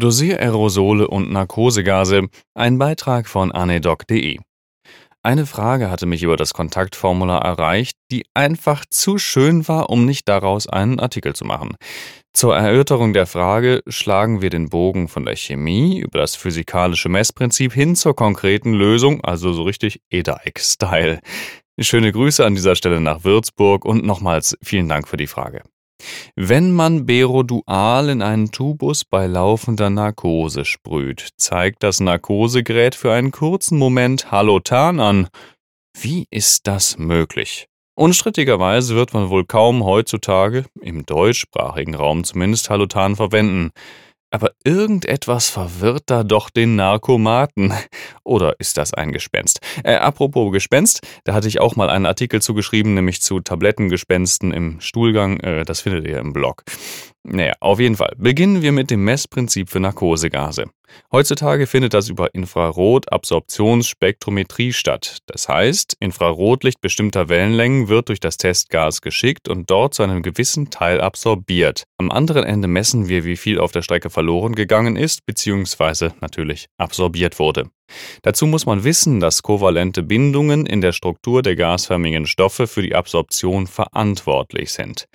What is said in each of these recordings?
Dosiererosole und Narkosegase, ein Beitrag von anedoc.de. Eine Frage hatte mich über das Kontaktformular erreicht, die einfach zu schön war, um nicht daraus einen Artikel zu machen. Zur Erörterung der Frage schlagen wir den Bogen von der Chemie über das physikalische Messprinzip hin zur konkreten Lösung, also so richtig EDAIC-Style. Schöne Grüße an dieser Stelle nach Würzburg und nochmals vielen Dank für die Frage. Wenn man Berodual in einen Tubus bei laufender Narkose sprüht, zeigt das Narkosegerät für einen kurzen Moment Halotan an. Wie ist das möglich? Unstrittigerweise wird man wohl kaum heutzutage, im deutschsprachigen Raum zumindest, Halotan verwenden. Aber irgendetwas verwirrt da doch den Narkomaten. Oder ist das ein Gespenst? Äh, apropos Gespenst, da hatte ich auch mal einen Artikel zugeschrieben, nämlich zu Tablettengespensten im Stuhlgang. Äh, das findet ihr im Blog. Naja, auf jeden Fall. Beginnen wir mit dem Messprinzip für Narkosegase. Heutzutage findet das über Infrarotabsorptionsspektrometrie statt. Das heißt, Infrarotlicht bestimmter Wellenlängen wird durch das Testgas geschickt und dort zu einem gewissen Teil absorbiert. Am anderen Ende messen wir, wie viel auf der Strecke verloren gegangen ist, beziehungsweise natürlich absorbiert wurde. Dazu muss man wissen, dass kovalente Bindungen in der Struktur der gasförmigen Stoffe für die Absorption verantwortlich sind.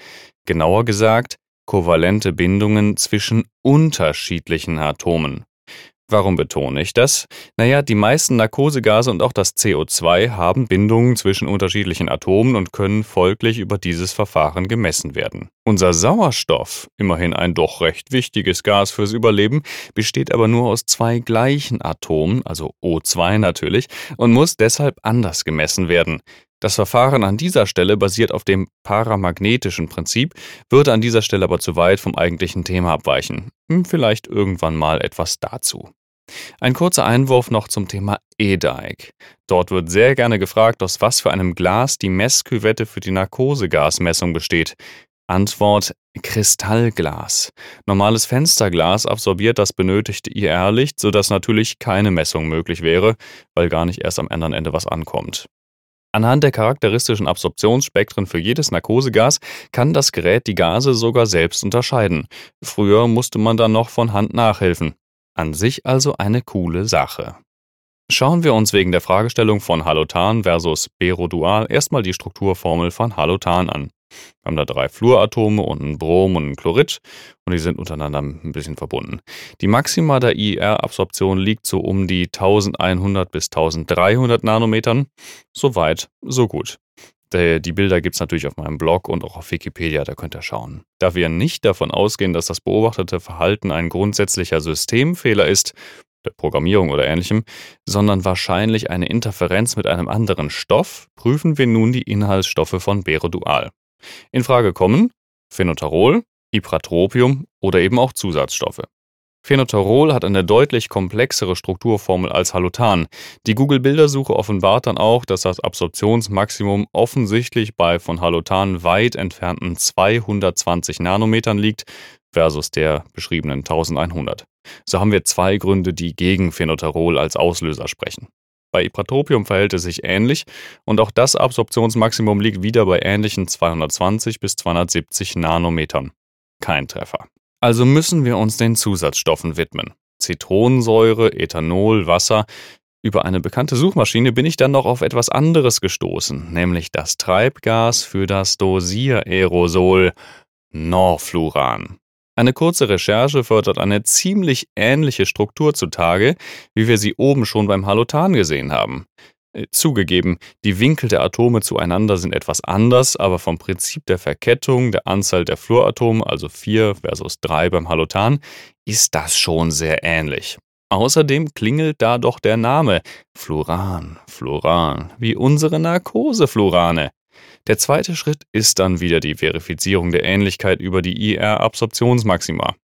Genauer gesagt, kovalente Bindungen zwischen unterschiedlichen Atomen. Warum betone ich das? Naja, die meisten Narkosegase und auch das CO2 haben Bindungen zwischen unterschiedlichen Atomen und können folglich über dieses Verfahren gemessen werden. Unser Sauerstoff, immerhin ein doch recht wichtiges Gas fürs Überleben, besteht aber nur aus zwei gleichen Atomen, also O2 natürlich, und muss deshalb anders gemessen werden. Das Verfahren an dieser Stelle basiert auf dem paramagnetischen Prinzip, würde an dieser Stelle aber zu weit vom eigentlichen Thema abweichen. Hm, vielleicht irgendwann mal etwas dazu. Ein kurzer Einwurf noch zum Thema E-Dike. Dort wird sehr gerne gefragt, aus was für einem Glas die Messküvette für die Narkosegasmessung besteht. Antwort Kristallglas. Normales Fensterglas absorbiert das benötigte IR-Licht, sodass natürlich keine Messung möglich wäre, weil gar nicht erst am anderen Ende was ankommt. Anhand der charakteristischen Absorptionsspektren für jedes Narkosegas kann das Gerät die Gase sogar selbst unterscheiden. Früher musste man dann noch von Hand nachhelfen. An sich also eine coole Sache. Schauen wir uns wegen der Fragestellung von Halotan versus Berodual erstmal die Strukturformel von Halotan an. Wir haben da drei Fluoratome und ein Brom und ein Chlorid und die sind untereinander ein bisschen verbunden. Die Maxima der IR-Absorption liegt so um die 1100 bis 1300 Nanometern. Soweit, so gut. Die Bilder gibt es natürlich auf meinem Blog und auch auf Wikipedia, da könnt ihr schauen. Da wir nicht davon ausgehen, dass das beobachtete Verhalten ein grundsätzlicher Systemfehler ist, der Programmierung oder ähnlichem, sondern wahrscheinlich eine Interferenz mit einem anderen Stoff, prüfen wir nun die Inhaltsstoffe von Berodual. In Frage kommen Phenotarol, Ipratropium oder eben auch Zusatzstoffe. Phenotarol hat eine deutlich komplexere Strukturformel als Halotan. Die Google-Bildersuche offenbart dann auch, dass das Absorptionsmaximum offensichtlich bei von Halotan weit entfernten 220 Nanometern liegt versus der beschriebenen 1100. So haben wir zwei Gründe, die gegen Phenotarol als Auslöser sprechen. Bei Ipratropium verhält es sich ähnlich und auch das Absorptionsmaximum liegt wieder bei ähnlichen 220 bis 270 Nanometern. Kein Treffer. Also müssen wir uns den Zusatzstoffen widmen. Zitronensäure, Ethanol, Wasser. Über eine bekannte Suchmaschine bin ich dann noch auf etwas anderes gestoßen, nämlich das Treibgas für das Dosiererosol Norfluran. Eine kurze Recherche fördert eine ziemlich ähnliche Struktur zutage, wie wir sie oben schon beim Halotan gesehen haben. Äh, zugegeben, die Winkel der Atome zueinander sind etwas anders, aber vom Prinzip der Verkettung, der Anzahl der Fluoratome, also 4 versus 3 beim Halotan, ist das schon sehr ähnlich. Außerdem klingelt da doch der Name Fluran, Fluran, wie unsere Narkoseflurane. Der zweite Schritt ist dann wieder die Verifizierung der Ähnlichkeit über die IR-Absorptionsmaxima.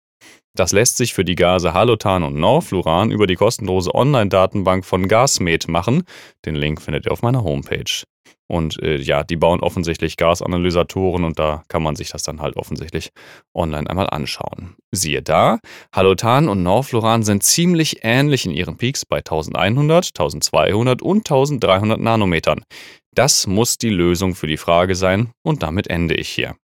Das lässt sich für die Gase Halotan und Norfluran über die kostenlose Online-Datenbank von Gasmed machen. Den Link findet ihr auf meiner Homepage. Und äh, ja, die bauen offensichtlich Gasanalysatoren und da kann man sich das dann halt offensichtlich online einmal anschauen. Siehe da, Halotan und Norfluran sind ziemlich ähnlich in ihren Peaks bei 1100, 1200 und 1300 Nanometern. Das muss die Lösung für die Frage sein und damit ende ich hier.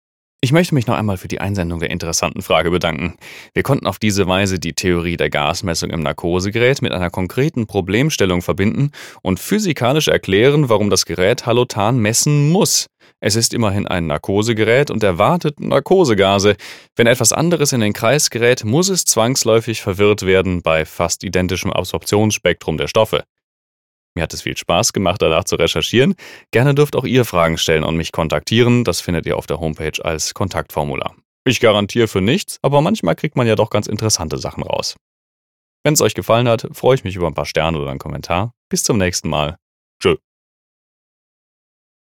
Ich möchte mich noch einmal für die Einsendung der interessanten Frage bedanken. Wir konnten auf diese Weise die Theorie der Gasmessung im Narkosegerät mit einer konkreten Problemstellung verbinden und physikalisch erklären, warum das Gerät Halotan messen muss. Es ist immerhin ein Narkosegerät und erwartet Narkosegase. Wenn etwas anderes in den Kreis gerät, muss es zwangsläufig verwirrt werden bei fast identischem Absorptionsspektrum der Stoffe. Mir hat es viel Spaß gemacht, danach zu recherchieren. Gerne dürft auch ihr Fragen stellen und mich kontaktieren. Das findet ihr auf der Homepage als Kontaktformular. Ich garantiere für nichts, aber manchmal kriegt man ja doch ganz interessante Sachen raus. Wenn es euch gefallen hat, freue ich mich über ein paar Sterne oder einen Kommentar. Bis zum nächsten Mal.